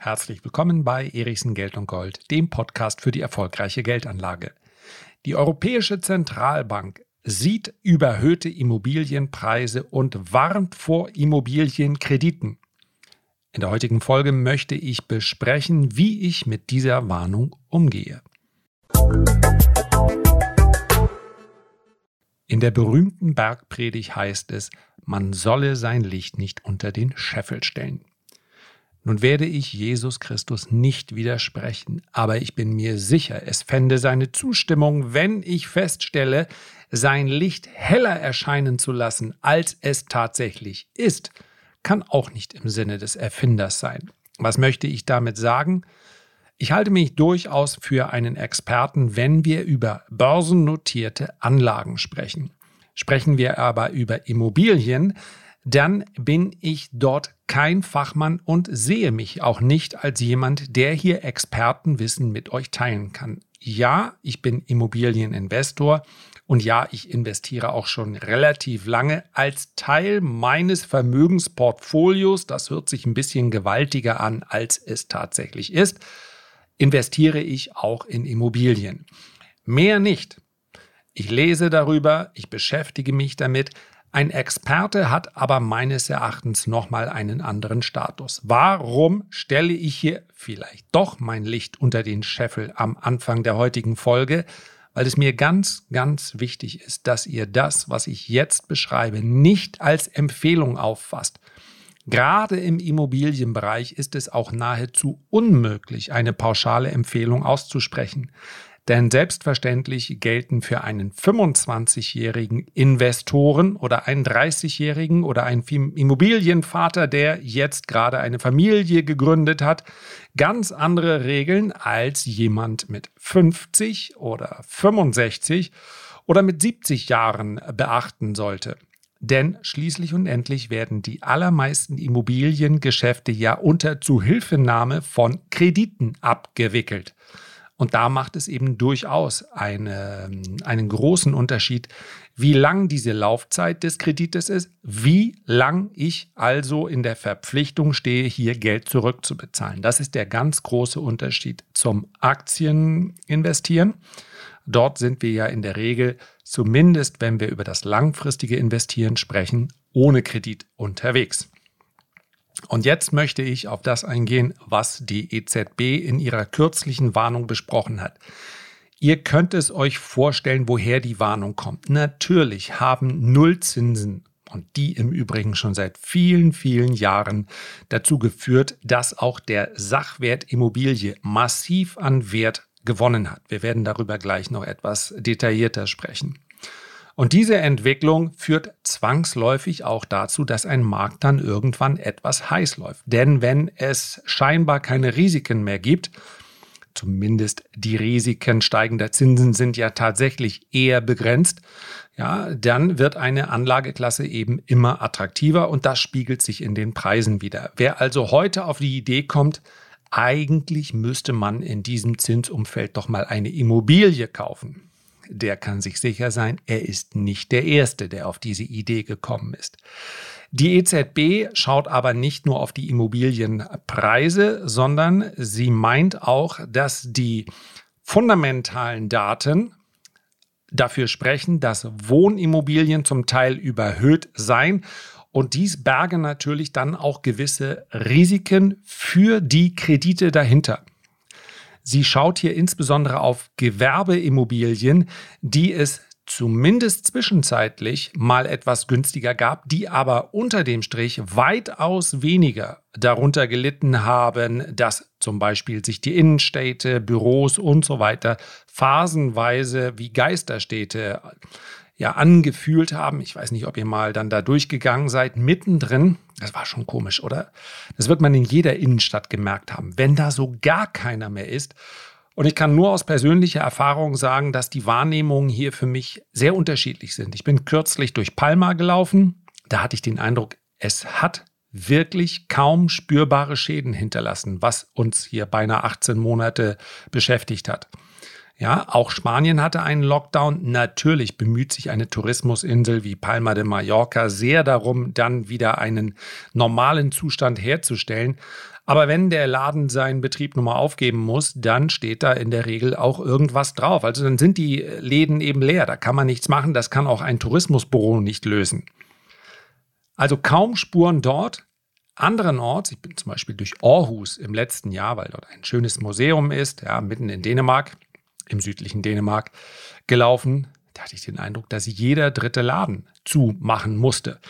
Herzlich willkommen bei Erichsen Geld und Gold, dem Podcast für die erfolgreiche Geldanlage. Die Europäische Zentralbank sieht überhöhte Immobilienpreise und warnt vor Immobilienkrediten. In der heutigen Folge möchte ich besprechen, wie ich mit dieser Warnung umgehe. In der berühmten Bergpredigt heißt es, man solle sein Licht nicht unter den Scheffel stellen. Nun werde ich Jesus Christus nicht widersprechen, aber ich bin mir sicher, es fände seine Zustimmung, wenn ich feststelle, sein Licht heller erscheinen zu lassen, als es tatsächlich ist, kann auch nicht im Sinne des Erfinders sein. Was möchte ich damit sagen? Ich halte mich durchaus für einen Experten, wenn wir über börsennotierte Anlagen sprechen. Sprechen wir aber über Immobilien, dann bin ich dort kein Fachmann und sehe mich auch nicht als jemand, der hier Expertenwissen mit euch teilen kann. Ja, ich bin Immobilieninvestor und ja, ich investiere auch schon relativ lange als Teil meines Vermögensportfolios. Das hört sich ein bisschen gewaltiger an, als es tatsächlich ist. Investiere ich auch in Immobilien. Mehr nicht. Ich lese darüber, ich beschäftige mich damit, ein Experte hat aber meines Erachtens nochmal einen anderen Status. Warum stelle ich hier vielleicht doch mein Licht unter den Scheffel am Anfang der heutigen Folge? Weil es mir ganz, ganz wichtig ist, dass ihr das, was ich jetzt beschreibe, nicht als Empfehlung auffasst. Gerade im Immobilienbereich ist es auch nahezu unmöglich, eine pauschale Empfehlung auszusprechen. Denn selbstverständlich gelten für einen 25-jährigen Investoren oder einen 30-jährigen oder einen Immobilienvater, der jetzt gerade eine Familie gegründet hat, ganz andere Regeln als jemand mit 50 oder 65 oder mit 70 Jahren beachten sollte. Denn schließlich und endlich werden die allermeisten Immobiliengeschäfte ja unter Zuhilfenahme von Krediten abgewickelt. Und da macht es eben durchaus eine, einen großen Unterschied, wie lang diese Laufzeit des Kredites ist, wie lang ich also in der Verpflichtung stehe, hier Geld zurückzubezahlen. Das ist der ganz große Unterschied zum Aktieninvestieren. Dort sind wir ja in der Regel, zumindest wenn wir über das langfristige Investieren sprechen, ohne Kredit unterwegs. Und jetzt möchte ich auf das eingehen, was die EZB in ihrer kürzlichen Warnung besprochen hat. Ihr könnt es euch vorstellen, woher die Warnung kommt. Natürlich haben Nullzinsen und die im Übrigen schon seit vielen, vielen Jahren dazu geführt, dass auch der Sachwert Immobilie massiv an Wert gewonnen hat. Wir werden darüber gleich noch etwas detaillierter sprechen. Und diese Entwicklung führt zwangsläufig auch dazu, dass ein Markt dann irgendwann etwas heiß läuft. Denn wenn es scheinbar keine Risiken mehr gibt, zumindest die Risiken steigender Zinsen sind ja tatsächlich eher begrenzt, ja, dann wird eine Anlageklasse eben immer attraktiver und das spiegelt sich in den Preisen wieder. Wer also heute auf die Idee kommt, eigentlich müsste man in diesem Zinsumfeld doch mal eine Immobilie kaufen der kann sich sicher sein, er ist nicht der Erste, der auf diese Idee gekommen ist. Die EZB schaut aber nicht nur auf die Immobilienpreise, sondern sie meint auch, dass die fundamentalen Daten dafür sprechen, dass Wohnimmobilien zum Teil überhöht seien. Und dies berge natürlich dann auch gewisse Risiken für die Kredite dahinter. Sie schaut hier insbesondere auf Gewerbeimmobilien, die es zumindest zwischenzeitlich mal etwas günstiger gab, die aber unter dem Strich weitaus weniger darunter gelitten haben, dass zum Beispiel sich die Innenstädte, Büros und so weiter phasenweise wie Geisterstädte ja angefühlt haben. Ich weiß nicht, ob ihr mal dann da durchgegangen seid, mittendrin. Das war schon komisch, oder? Das wird man in jeder Innenstadt gemerkt haben, wenn da so gar keiner mehr ist. Und ich kann nur aus persönlicher Erfahrung sagen, dass die Wahrnehmungen hier für mich sehr unterschiedlich sind. Ich bin kürzlich durch Palma gelaufen. Da hatte ich den Eindruck, es hat wirklich kaum spürbare Schäden hinterlassen, was uns hier beinahe 18 Monate beschäftigt hat. Ja, auch Spanien hatte einen Lockdown. Natürlich bemüht sich eine Tourismusinsel wie Palma de Mallorca sehr darum, dann wieder einen normalen Zustand herzustellen. Aber wenn der Laden seinen Betrieb nun mal aufgeben muss, dann steht da in der Regel auch irgendwas drauf. Also dann sind die Läden eben leer. Da kann man nichts machen. Das kann auch ein Tourismusbüro nicht lösen. Also kaum Spuren dort. Anderenorts, ich bin zum Beispiel durch Aarhus im letzten Jahr, weil dort ein schönes Museum ist, ja, mitten in Dänemark im südlichen Dänemark gelaufen. Da hatte ich den Eindruck, dass jeder dritte Laden zumachen musste.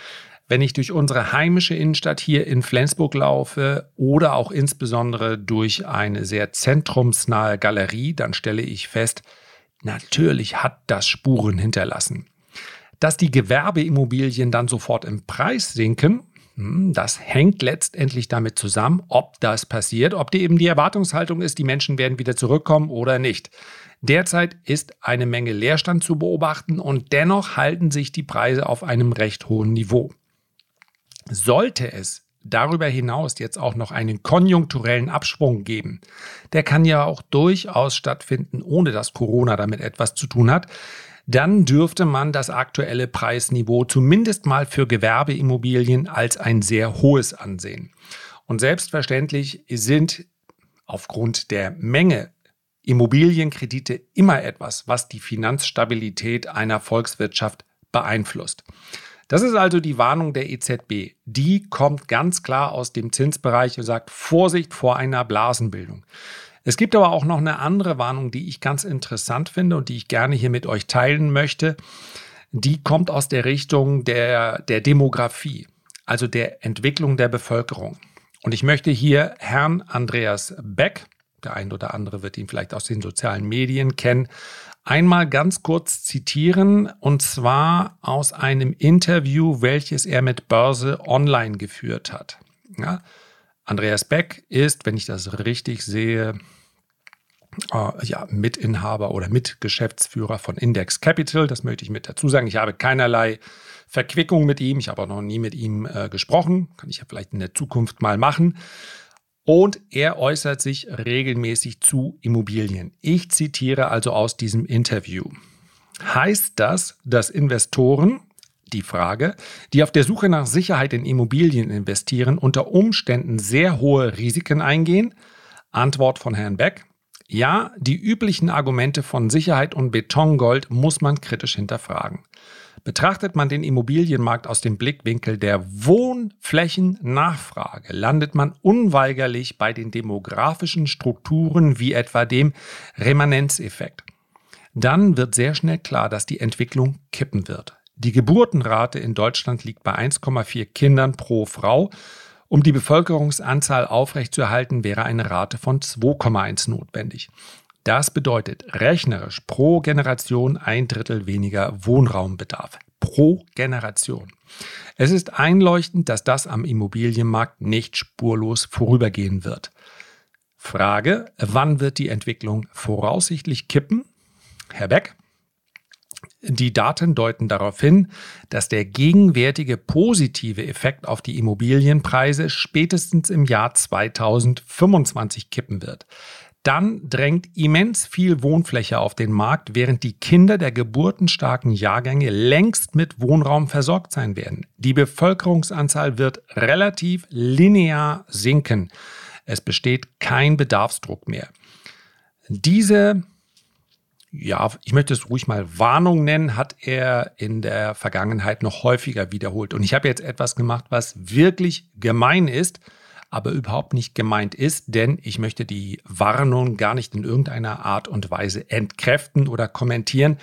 Wenn ich durch unsere heimische Innenstadt hier in Flensburg laufe oder auch insbesondere durch eine sehr zentrumsnahe Galerie, dann stelle ich fest, natürlich hat das Spuren hinterlassen. Dass die Gewerbeimmobilien dann sofort im Preis sinken, das hängt letztendlich damit zusammen, ob das passiert, ob die eben die Erwartungshaltung ist, die Menschen werden wieder zurückkommen oder nicht. Derzeit ist eine Menge Leerstand zu beobachten und dennoch halten sich die Preise auf einem recht hohen Niveau. Sollte es darüber hinaus jetzt auch noch einen konjunkturellen Abschwung geben, der kann ja auch durchaus stattfinden, ohne dass Corona damit etwas zu tun hat, dann dürfte man das aktuelle Preisniveau zumindest mal für Gewerbeimmobilien als ein sehr hohes ansehen. Und selbstverständlich sind aufgrund der Menge Immobilienkredite immer etwas, was die Finanzstabilität einer Volkswirtschaft beeinflusst. Das ist also die Warnung der EZB. Die kommt ganz klar aus dem Zinsbereich und sagt Vorsicht vor einer Blasenbildung. Es gibt aber auch noch eine andere Warnung, die ich ganz interessant finde und die ich gerne hier mit euch teilen möchte. Die kommt aus der Richtung der, der Demografie, also der Entwicklung der Bevölkerung. Und ich möchte hier Herrn Andreas Beck, der ein oder andere wird ihn vielleicht aus den sozialen Medien kennen, einmal ganz kurz zitieren und zwar aus einem Interview, welches er mit Börse Online geführt hat. Ja, Andreas Beck ist, wenn ich das richtig sehe, äh, ja, Mitinhaber oder Mitgeschäftsführer von Index Capital. Das möchte ich mit dazu sagen. Ich habe keinerlei Verquickung mit ihm. Ich habe auch noch nie mit ihm äh, gesprochen. Kann ich ja vielleicht in der Zukunft mal machen und er äußert sich regelmäßig zu Immobilien. Ich zitiere also aus diesem Interview. Heißt das, dass Investoren, die Frage, die auf der Suche nach Sicherheit in Immobilien investieren, unter Umständen sehr hohe Risiken eingehen? Antwort von Herrn Beck. Ja, die üblichen Argumente von Sicherheit und Betongold muss man kritisch hinterfragen. Betrachtet man den Immobilienmarkt aus dem Blickwinkel der Wohnflächennachfrage, landet man unweigerlich bei den demografischen Strukturen wie etwa dem Remanenzeffekt. Dann wird sehr schnell klar, dass die Entwicklung kippen wird. Die Geburtenrate in Deutschland liegt bei 1,4 Kindern pro Frau. Um die Bevölkerungsanzahl aufrechtzuerhalten, wäre eine Rate von 2,1 notwendig. Das bedeutet rechnerisch pro Generation ein Drittel weniger Wohnraumbedarf. Pro Generation. Es ist einleuchtend, dass das am Immobilienmarkt nicht spurlos vorübergehen wird. Frage, wann wird die Entwicklung voraussichtlich kippen? Herr Beck, die Daten deuten darauf hin, dass der gegenwärtige positive Effekt auf die Immobilienpreise spätestens im Jahr 2025 kippen wird dann drängt immens viel Wohnfläche auf den Markt, während die Kinder der geburtenstarken Jahrgänge längst mit Wohnraum versorgt sein werden. Die Bevölkerungsanzahl wird relativ linear sinken. Es besteht kein Bedarfsdruck mehr. Diese, ja, ich möchte es ruhig mal Warnung nennen, hat er in der Vergangenheit noch häufiger wiederholt. Und ich habe jetzt etwas gemacht, was wirklich gemein ist aber überhaupt nicht gemeint ist, denn ich möchte die Warnung gar nicht in irgendeiner Art und Weise entkräften oder kommentieren.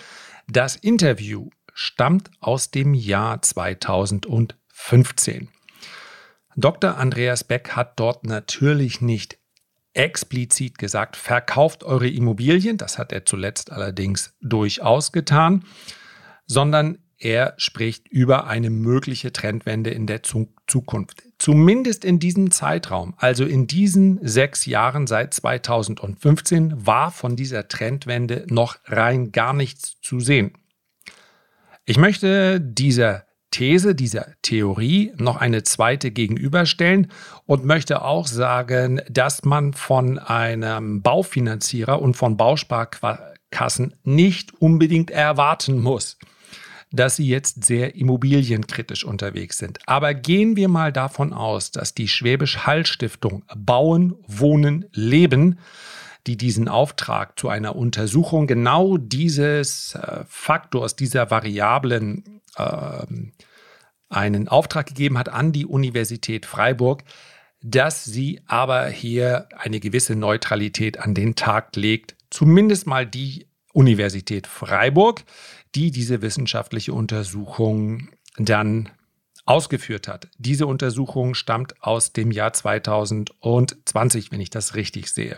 Das Interview stammt aus dem Jahr 2015. Dr. Andreas Beck hat dort natürlich nicht explizit gesagt, verkauft eure Immobilien, das hat er zuletzt allerdings durchaus getan, sondern er spricht über eine mögliche Trendwende in der Zukunft. Zumindest in diesem Zeitraum, also in diesen sechs Jahren seit 2015, war von dieser Trendwende noch rein gar nichts zu sehen. Ich möchte dieser These, dieser Theorie noch eine zweite gegenüberstellen und möchte auch sagen, dass man von einem Baufinanzierer und von Bausparquartieren Sparkassen nicht unbedingt erwarten muss, dass sie jetzt sehr immobilienkritisch unterwegs sind. Aber gehen wir mal davon aus, dass die Schwäbisch Hall Stiftung Bauen, Wohnen, Leben, die diesen Auftrag zu einer Untersuchung genau dieses äh, Faktors, dieser Variablen äh, einen Auftrag gegeben hat an die Universität Freiburg, dass sie aber hier eine gewisse Neutralität an den Tag legt, zumindest mal die Universität Freiburg, die diese wissenschaftliche Untersuchung dann ausgeführt hat. Diese Untersuchung stammt aus dem Jahr 2020, wenn ich das richtig sehe.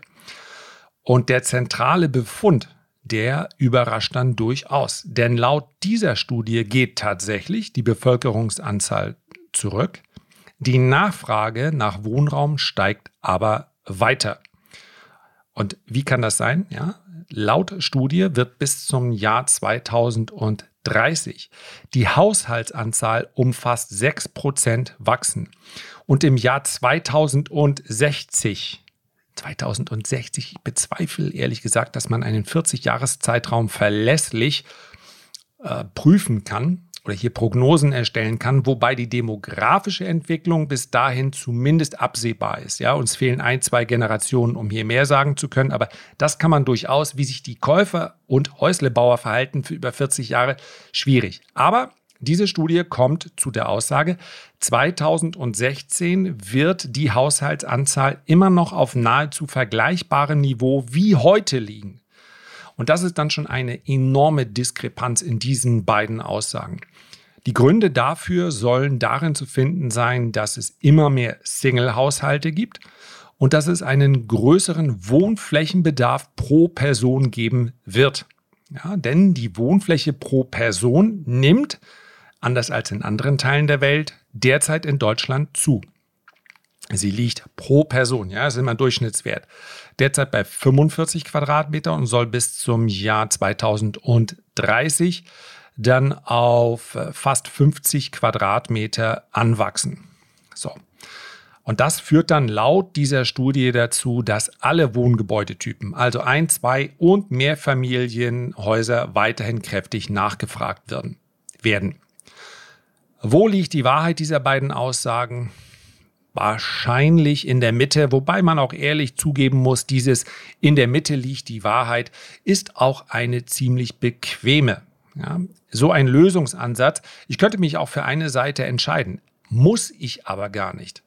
Und der zentrale Befund, der überrascht dann durchaus. Denn laut dieser Studie geht tatsächlich die Bevölkerungsanzahl zurück. Die Nachfrage nach Wohnraum steigt aber weiter. Und wie kann das sein? Ja, laut Studie wird bis zum Jahr 2030 die Haushaltsanzahl um fast 6% wachsen. Und im Jahr 2060 2060, ich bezweifle ehrlich gesagt, dass man einen 40-Jahres-Zeitraum verlässlich äh, prüfen kann, oder hier Prognosen erstellen kann, wobei die demografische Entwicklung bis dahin zumindest absehbar ist. Ja, uns fehlen ein, zwei Generationen, um hier mehr sagen zu können, aber das kann man durchaus, wie sich die Käufer und Häuslebauer verhalten für über 40 Jahre, schwierig. Aber diese Studie kommt zu der Aussage, 2016 wird die Haushaltsanzahl immer noch auf nahezu vergleichbarem Niveau wie heute liegen. Und das ist dann schon eine enorme Diskrepanz in diesen beiden Aussagen. Die Gründe dafür sollen darin zu finden sein, dass es immer mehr Single-Haushalte gibt und dass es einen größeren Wohnflächenbedarf pro Person geben wird. Ja, denn die Wohnfläche pro Person nimmt, anders als in anderen Teilen der Welt, derzeit in Deutschland zu. Sie liegt pro Person, ja, das ist immer ein Durchschnittswert. Derzeit bei 45 Quadratmeter und soll bis zum Jahr 2030 dann auf äh, fast 50 Quadratmeter anwachsen. So. Und das führt dann laut dieser Studie dazu, dass alle Wohngebäudetypen, also ein, zwei und mehr Familienhäuser, weiterhin kräftig nachgefragt werden. Wo liegt die Wahrheit dieser beiden Aussagen? Wahrscheinlich in der Mitte, wobei man auch ehrlich zugeben muss, dieses in der Mitte liegt die Wahrheit ist auch eine ziemlich bequeme. Ja, so ein Lösungsansatz. Ich könnte mich auch für eine Seite entscheiden, muss ich aber gar nicht.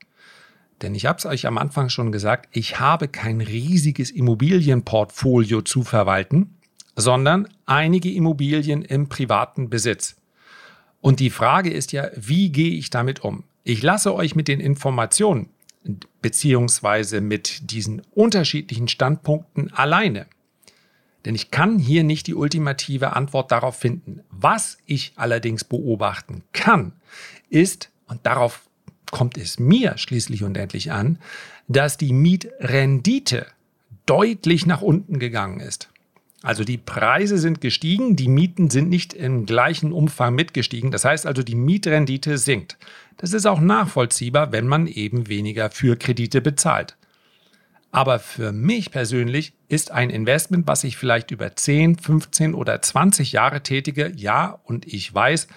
Denn ich habe es euch am Anfang schon gesagt, ich habe kein riesiges Immobilienportfolio zu verwalten, sondern einige Immobilien im privaten Besitz. Und die Frage ist ja, wie gehe ich damit um? Ich lasse euch mit den Informationen beziehungsweise mit diesen unterschiedlichen Standpunkten alleine. Denn ich kann hier nicht die ultimative Antwort darauf finden. Was ich allerdings beobachten kann, ist, und darauf kommt es mir schließlich und endlich an, dass die Mietrendite deutlich nach unten gegangen ist. Also die Preise sind gestiegen, die Mieten sind nicht im gleichen Umfang mitgestiegen. Das heißt also, die Mietrendite sinkt. Das ist auch nachvollziehbar, wenn man eben weniger für Kredite bezahlt. Aber für mich persönlich ist ein Investment, was ich vielleicht über 10, 15 oder 20 Jahre tätige, ja, und ich weiß,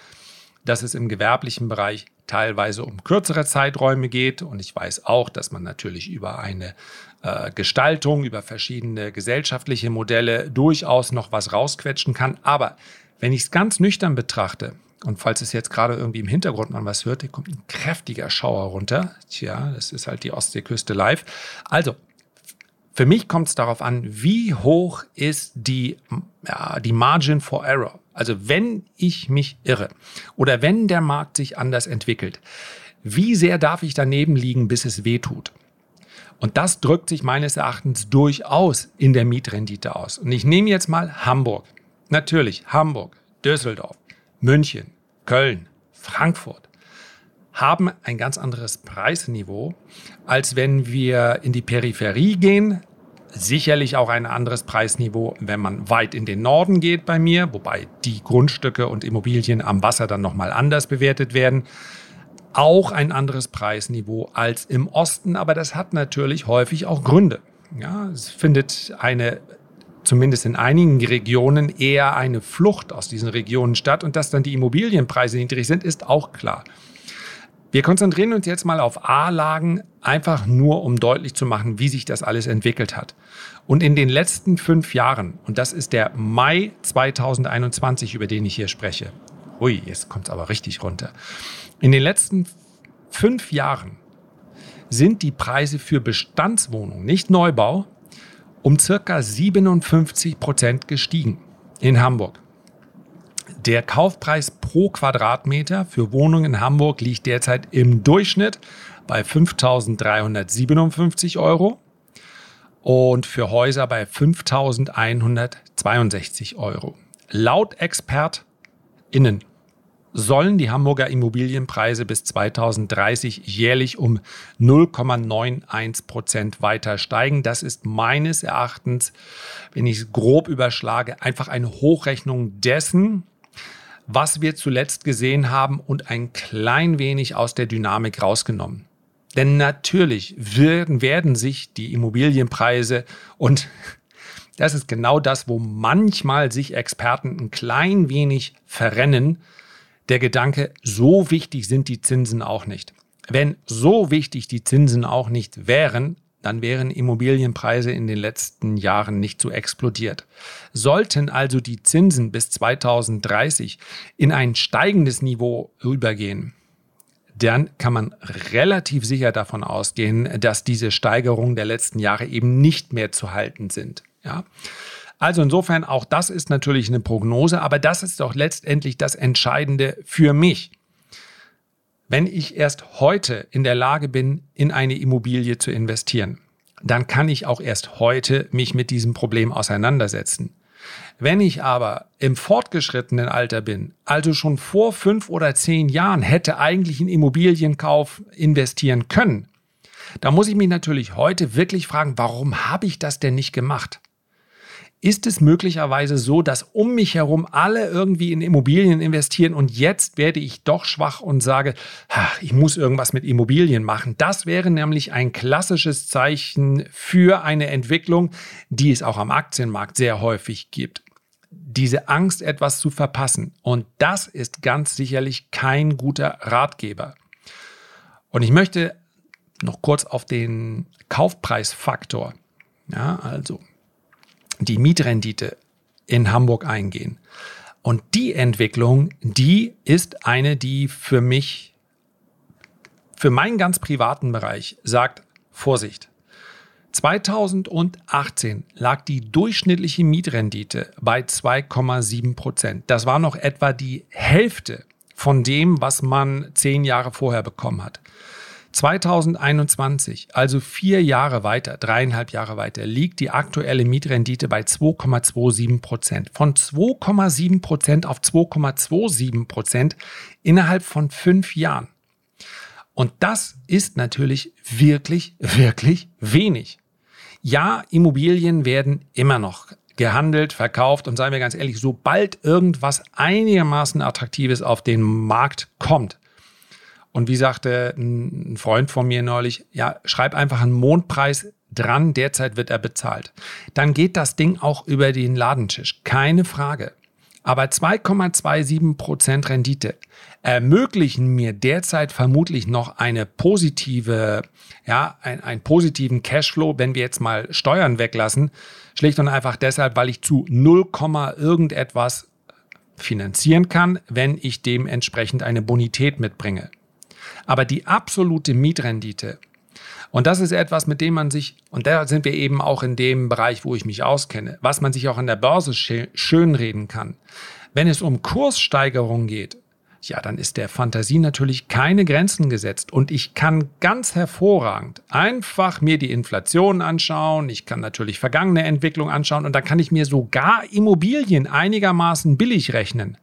dass es im gewerblichen Bereich teilweise um kürzere Zeiträume geht. Und ich weiß auch, dass man natürlich über eine äh, Gestaltung, über verschiedene gesellschaftliche Modelle durchaus noch was rausquetschen kann. Aber wenn ich es ganz nüchtern betrachte, und falls es jetzt gerade irgendwie im Hintergrund man was hört, hier kommt ein kräftiger Schauer runter. Tja, das ist halt die Ostseeküste live. Also, für mich kommt es darauf an, wie hoch ist die, ja, die Margin for Error. Also wenn ich mich irre oder wenn der Markt sich anders entwickelt, wie sehr darf ich daneben liegen, bis es weh tut? Und das drückt sich meines Erachtens durchaus in der Mietrendite aus. Und ich nehme jetzt mal Hamburg. Natürlich Hamburg, Düsseldorf, München, Köln, Frankfurt haben ein ganz anderes Preisniveau, als wenn wir in die Peripherie gehen. Sicherlich auch ein anderes Preisniveau, wenn man weit in den Norden geht bei mir, wobei die Grundstücke und Immobilien am Wasser dann nochmal anders bewertet werden. Auch ein anderes Preisniveau als im Osten, aber das hat natürlich häufig auch Gründe. Ja, es findet eine zumindest in einigen Regionen eher eine Flucht aus diesen Regionen statt und dass dann die Immobilienpreise niedrig sind, ist auch klar. Wir konzentrieren uns jetzt mal auf A-Lagen, einfach nur um deutlich zu machen, wie sich das alles entwickelt hat. Und in den letzten fünf Jahren, und das ist der Mai 2021, über den ich hier spreche, ui, jetzt kommt es aber richtig runter. In den letzten fünf Jahren sind die Preise für Bestandswohnungen, nicht Neubau, um circa 57 Prozent gestiegen in Hamburg. Der Kaufpreis pro Quadratmeter für Wohnungen in Hamburg liegt derzeit im Durchschnitt bei 5.357 Euro und für Häuser bei 5.162 Euro. Laut ExpertInnen sollen die Hamburger Immobilienpreise bis 2030 jährlich um 0,91 Prozent weiter steigen. Das ist meines Erachtens, wenn ich es grob überschlage, einfach eine Hochrechnung dessen, was wir zuletzt gesehen haben und ein klein wenig aus der Dynamik rausgenommen. Denn natürlich werden, werden sich die Immobilienpreise und das ist genau das, wo manchmal sich Experten ein klein wenig verrennen, der Gedanke, so wichtig sind die Zinsen auch nicht. Wenn so wichtig die Zinsen auch nicht wären, dann wären Immobilienpreise in den letzten Jahren nicht so explodiert. Sollten also die Zinsen bis 2030 in ein steigendes Niveau übergehen, dann kann man relativ sicher davon ausgehen, dass diese Steigerungen der letzten Jahre eben nicht mehr zu halten sind. Ja? Also insofern, auch das ist natürlich eine Prognose, aber das ist doch letztendlich das Entscheidende für mich. Wenn ich erst heute in der Lage bin, in eine Immobilie zu investieren, dann kann ich auch erst heute mich mit diesem Problem auseinandersetzen. Wenn ich aber im fortgeschrittenen Alter bin, also schon vor fünf oder zehn Jahren hätte eigentlich in Immobilienkauf investieren können, da muss ich mich natürlich heute wirklich fragen, warum habe ich das denn nicht gemacht? Ist es möglicherweise so, dass um mich herum alle irgendwie in Immobilien investieren und jetzt werde ich doch schwach und sage, ich muss irgendwas mit Immobilien machen. Das wäre nämlich ein klassisches Zeichen für eine Entwicklung, die es auch am Aktienmarkt sehr häufig gibt. Diese Angst, etwas zu verpassen. Und das ist ganz sicherlich kein guter Ratgeber. Und ich möchte noch kurz auf den Kaufpreisfaktor, ja, also die Mietrendite in Hamburg eingehen. Und die Entwicklung, die ist eine, die für mich, für meinen ganz privaten Bereich sagt, Vorsicht. 2018 lag die durchschnittliche Mietrendite bei 2,7 Prozent. Das war noch etwa die Hälfte von dem, was man zehn Jahre vorher bekommen hat. 2021, also vier Jahre weiter, dreieinhalb Jahre weiter, liegt die aktuelle Mietrendite bei 2,27 Prozent. Von 2,7 Prozent auf 2,27 Prozent innerhalb von fünf Jahren. Und das ist natürlich wirklich, wirklich wenig. Ja, Immobilien werden immer noch gehandelt, verkauft und seien wir ganz ehrlich, sobald irgendwas einigermaßen Attraktives auf den Markt kommt, und wie sagte ein Freund von mir neulich, ja, schreib einfach einen Mondpreis dran, derzeit wird er bezahlt. Dann geht das Ding auch über den Ladentisch, keine Frage. Aber 2,27 Prozent Rendite ermöglichen mir derzeit vermutlich noch eine positive, ja, ein, einen positiven Cashflow, wenn wir jetzt mal Steuern weglassen. Schlicht und einfach deshalb, weil ich zu 0, irgendetwas finanzieren kann, wenn ich dementsprechend eine Bonität mitbringe. Aber die absolute Mietrendite, und das ist etwas, mit dem man sich, und da sind wir eben auch in dem Bereich, wo ich mich auskenne, was man sich auch an der Börse schönreden kann. Wenn es um Kurssteigerung geht, ja, dann ist der Fantasie natürlich keine Grenzen gesetzt. Und ich kann ganz hervorragend einfach mir die Inflation anschauen. Ich kann natürlich vergangene Entwicklung anschauen und da kann ich mir sogar Immobilien einigermaßen billig rechnen.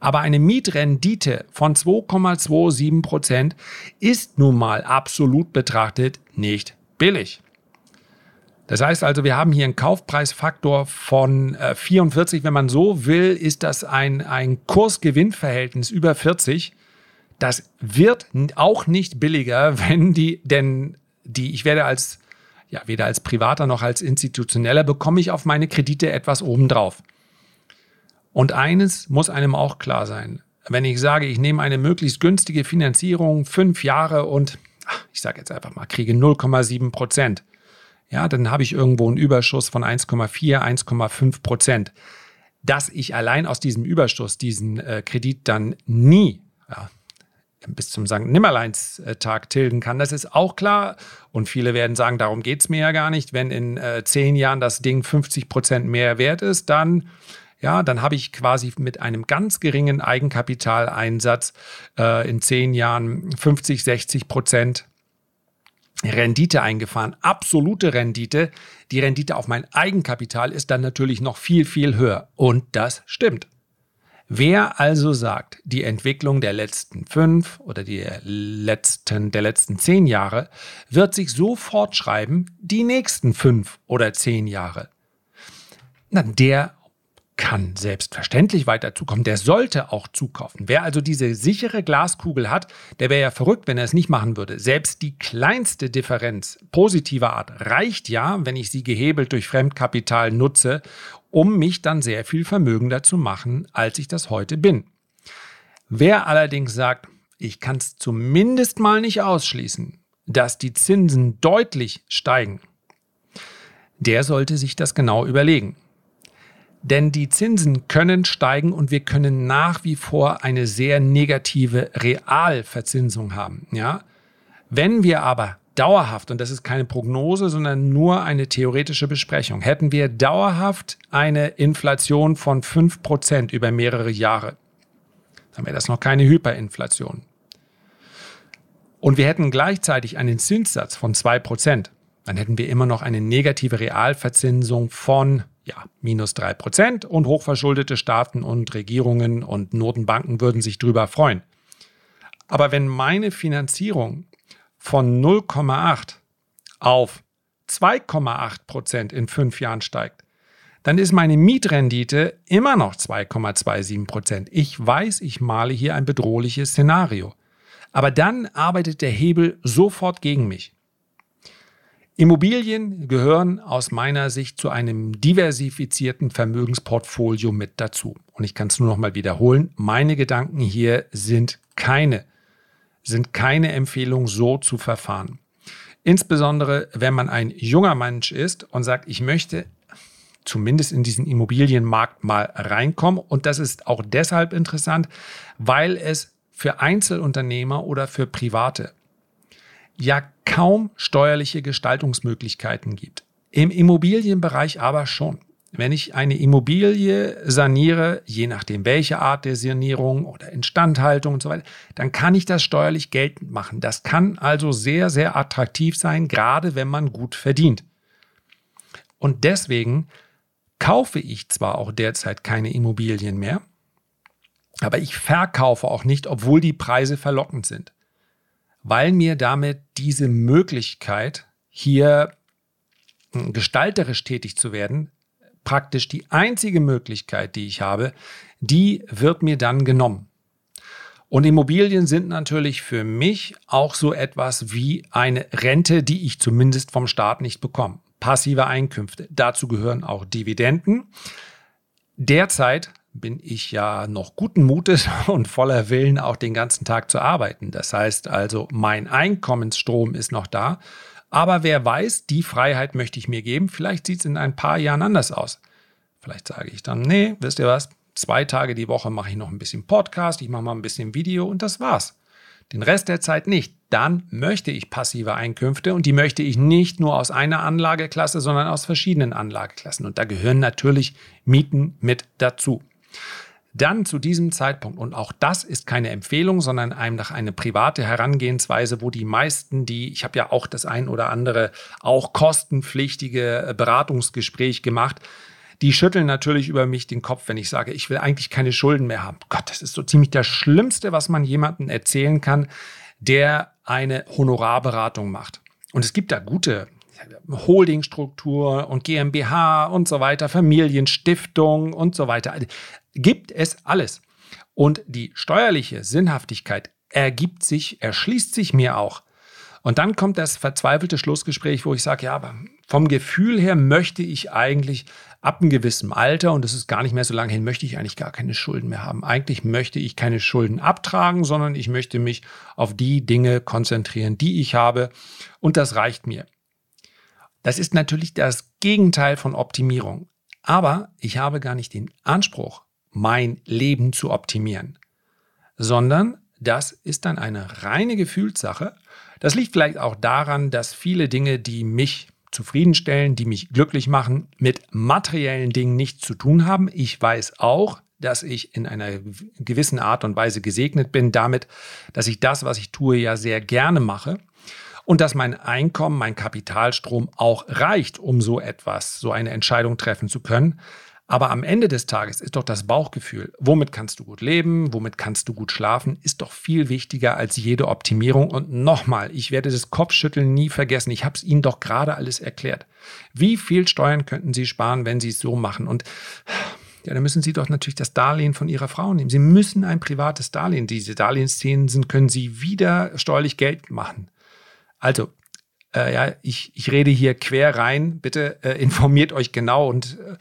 Aber eine Mietrendite von 2,27 Prozent ist nun mal absolut betrachtet nicht billig. Das heißt also, wir haben hier einen Kaufpreisfaktor von 44. Äh, Wenn man so will, ist das ein, ein Kurs-Gewinn-Verhältnis über 40. Das wird auch nicht billiger, wenn die, denn die, ich werde als ja, weder als Privater noch als Institutioneller bekomme ich auf meine Kredite etwas obendrauf. Und eines muss einem auch klar sein. Wenn ich sage, ich nehme eine möglichst günstige Finanzierung, fünf Jahre und ich sage jetzt einfach mal, kriege 0,7 Prozent, ja, dann habe ich irgendwo einen Überschuss von 1,4, 1,5 Prozent. Dass ich allein aus diesem Überschuss diesen äh, Kredit dann nie ja, bis zum St. Nimmerleins-Tag tilgen kann, das ist auch klar. Und viele werden sagen, darum geht es mir ja gar nicht. Wenn in äh, zehn Jahren das Ding 50 Prozent mehr wert ist, dann ja, dann habe ich quasi mit einem ganz geringen Eigenkapitaleinsatz äh, in zehn Jahren 50, 60 Prozent Rendite eingefahren. Absolute Rendite. Die Rendite auf mein Eigenkapital ist dann natürlich noch viel, viel höher. Und das stimmt. Wer also sagt, die Entwicklung der letzten fünf oder der letzten, der letzten zehn Jahre wird sich so fortschreiben, die nächsten fünf oder zehn Jahre, na, der kann selbstverständlich weiter zukommen. Der sollte auch zukaufen. Wer also diese sichere Glaskugel hat, der wäre ja verrückt, wenn er es nicht machen würde. Selbst die kleinste Differenz positiver Art reicht ja, wenn ich sie gehebelt durch Fremdkapital nutze, um mich dann sehr viel vermögender zu machen, als ich das heute bin. Wer allerdings sagt, ich kann es zumindest mal nicht ausschließen, dass die Zinsen deutlich steigen, der sollte sich das genau überlegen. Denn die Zinsen können steigen und wir können nach wie vor eine sehr negative Realverzinsung haben. Ja? Wenn wir aber dauerhaft, und das ist keine Prognose, sondern nur eine theoretische Besprechung, hätten wir dauerhaft eine Inflation von 5% über mehrere Jahre, dann wäre das noch keine Hyperinflation. Und wir hätten gleichzeitig einen Zinssatz von 2%, dann hätten wir immer noch eine negative Realverzinsung von ja, minus drei Prozent und hochverschuldete Staaten und Regierungen und Notenbanken würden sich drüber freuen. Aber wenn meine Finanzierung von 0,8 auf 2,8 Prozent in fünf Jahren steigt, dann ist meine Mietrendite immer noch 2,27 Prozent. Ich weiß, ich male hier ein bedrohliches Szenario. Aber dann arbeitet der Hebel sofort gegen mich. Immobilien gehören aus meiner Sicht zu einem diversifizierten Vermögensportfolio mit dazu. Und ich kann es nur noch mal wiederholen. Meine Gedanken hier sind keine, sind keine Empfehlung, so zu verfahren. Insbesondere, wenn man ein junger Mensch ist und sagt, ich möchte zumindest in diesen Immobilienmarkt mal reinkommen. Und das ist auch deshalb interessant, weil es für Einzelunternehmer oder für Private ja kaum steuerliche Gestaltungsmöglichkeiten gibt. Im Immobilienbereich aber schon. Wenn ich eine Immobilie saniere, je nachdem welche Art der Sanierung oder Instandhaltung und so weiter, dann kann ich das steuerlich geltend machen. Das kann also sehr, sehr attraktiv sein, gerade wenn man gut verdient. Und deswegen kaufe ich zwar auch derzeit keine Immobilien mehr, aber ich verkaufe auch nicht, obwohl die Preise verlockend sind weil mir damit diese Möglichkeit, hier hm, gestalterisch tätig zu werden, praktisch die einzige Möglichkeit, die ich habe, die wird mir dann genommen. Und Immobilien sind natürlich für mich auch so etwas wie eine Rente, die ich zumindest vom Staat nicht bekomme. Passive Einkünfte. Dazu gehören auch Dividenden. Derzeit bin ich ja noch guten Mutes und voller Willen, auch den ganzen Tag zu arbeiten. Das heißt also, mein Einkommensstrom ist noch da. Aber wer weiß, die Freiheit möchte ich mir geben. Vielleicht sieht es in ein paar Jahren anders aus. Vielleicht sage ich dann, nee, wisst ihr was, zwei Tage die Woche mache ich noch ein bisschen Podcast, ich mache mal ein bisschen Video und das war's. Den Rest der Zeit nicht. Dann möchte ich passive Einkünfte und die möchte ich nicht nur aus einer Anlageklasse, sondern aus verschiedenen Anlageklassen. Und da gehören natürlich Mieten mit dazu. Dann zu diesem Zeitpunkt, und auch das ist keine Empfehlung, sondern einfach eine private Herangehensweise, wo die meisten, die, ich habe ja auch das ein oder andere, auch kostenpflichtige äh, Beratungsgespräch gemacht, die schütteln natürlich über mich den Kopf, wenn ich sage, ich will eigentlich keine Schulden mehr haben. Gott, das ist so ziemlich das Schlimmste, was man jemandem erzählen kann, der eine Honorarberatung macht. Und es gibt da gute Holdingstruktur und GmbH und so weiter, Familienstiftung und so weiter gibt es alles. Und die steuerliche Sinnhaftigkeit ergibt sich, erschließt sich mir auch. Und dann kommt das verzweifelte Schlussgespräch, wo ich sage, ja, aber vom Gefühl her möchte ich eigentlich ab einem gewissen Alter, und das ist gar nicht mehr so lange hin, möchte ich eigentlich gar keine Schulden mehr haben. Eigentlich möchte ich keine Schulden abtragen, sondern ich möchte mich auf die Dinge konzentrieren, die ich habe. Und das reicht mir. Das ist natürlich das Gegenteil von Optimierung. Aber ich habe gar nicht den Anspruch, mein Leben zu optimieren, sondern das ist dann eine reine Gefühlssache. Das liegt vielleicht auch daran, dass viele Dinge, die mich zufriedenstellen, die mich glücklich machen, mit materiellen Dingen nichts zu tun haben. Ich weiß auch, dass ich in einer gewissen Art und Weise gesegnet bin damit, dass ich das, was ich tue, ja sehr gerne mache und dass mein Einkommen, mein Kapitalstrom auch reicht, um so etwas, so eine Entscheidung treffen zu können. Aber am Ende des Tages ist doch das Bauchgefühl, womit kannst du gut leben, womit kannst du gut schlafen, ist doch viel wichtiger als jede Optimierung. Und nochmal, ich werde das Kopfschütteln nie vergessen. Ich habe es Ihnen doch gerade alles erklärt. Wie viel Steuern könnten Sie sparen, wenn Sie es so machen? Und ja, dann müssen Sie doch natürlich das Darlehen von Ihrer Frau nehmen. Sie müssen ein privates Darlehen. Diese Darlehensszenen können Sie wieder steuerlich Geld machen. Also, äh, ja, ich, ich rede hier quer rein. Bitte äh, informiert euch genau und äh,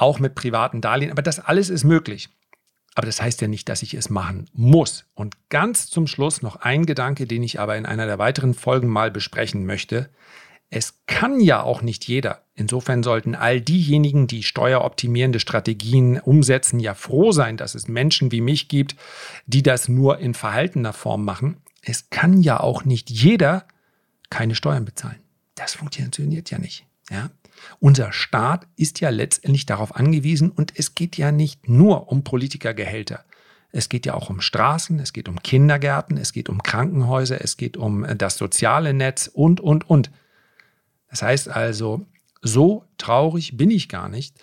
auch mit privaten Darlehen. Aber das alles ist möglich. Aber das heißt ja nicht, dass ich es machen muss. Und ganz zum Schluss noch ein Gedanke, den ich aber in einer der weiteren Folgen mal besprechen möchte. Es kann ja auch nicht jeder. Insofern sollten all diejenigen, die steueroptimierende Strategien umsetzen, ja froh sein, dass es Menschen wie mich gibt, die das nur in verhaltener Form machen. Es kann ja auch nicht jeder keine Steuern bezahlen. Das funktioniert ja nicht. Ja? Unser Staat ist ja letztendlich darauf angewiesen und es geht ja nicht nur um Politikergehälter. Es geht ja auch um Straßen, es geht um Kindergärten, es geht um Krankenhäuser, es geht um äh, das soziale Netz und, und, und. Das heißt also, so traurig bin ich gar nicht,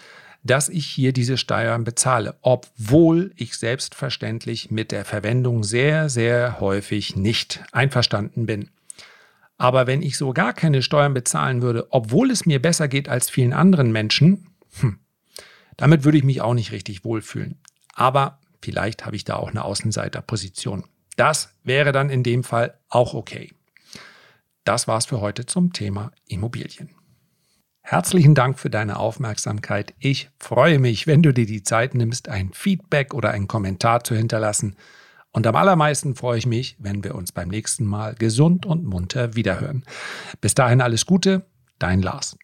dass ich hier diese Steuern bezahle, obwohl ich selbstverständlich mit der Verwendung sehr, sehr häufig nicht einverstanden bin. Aber wenn ich so gar keine Steuern bezahlen würde, obwohl es mir besser geht als vielen anderen Menschen, hm, damit würde ich mich auch nicht richtig wohlfühlen. Aber vielleicht habe ich da auch eine Außenseiterposition. Das wäre dann in dem Fall auch okay. Das war's für heute zum Thema Immobilien. Herzlichen Dank für deine Aufmerksamkeit. Ich freue mich, wenn du dir die Zeit nimmst, ein Feedback oder einen Kommentar zu hinterlassen. Und am allermeisten freue ich mich, wenn wir uns beim nächsten Mal gesund und munter wiederhören. Bis dahin alles Gute, dein Lars.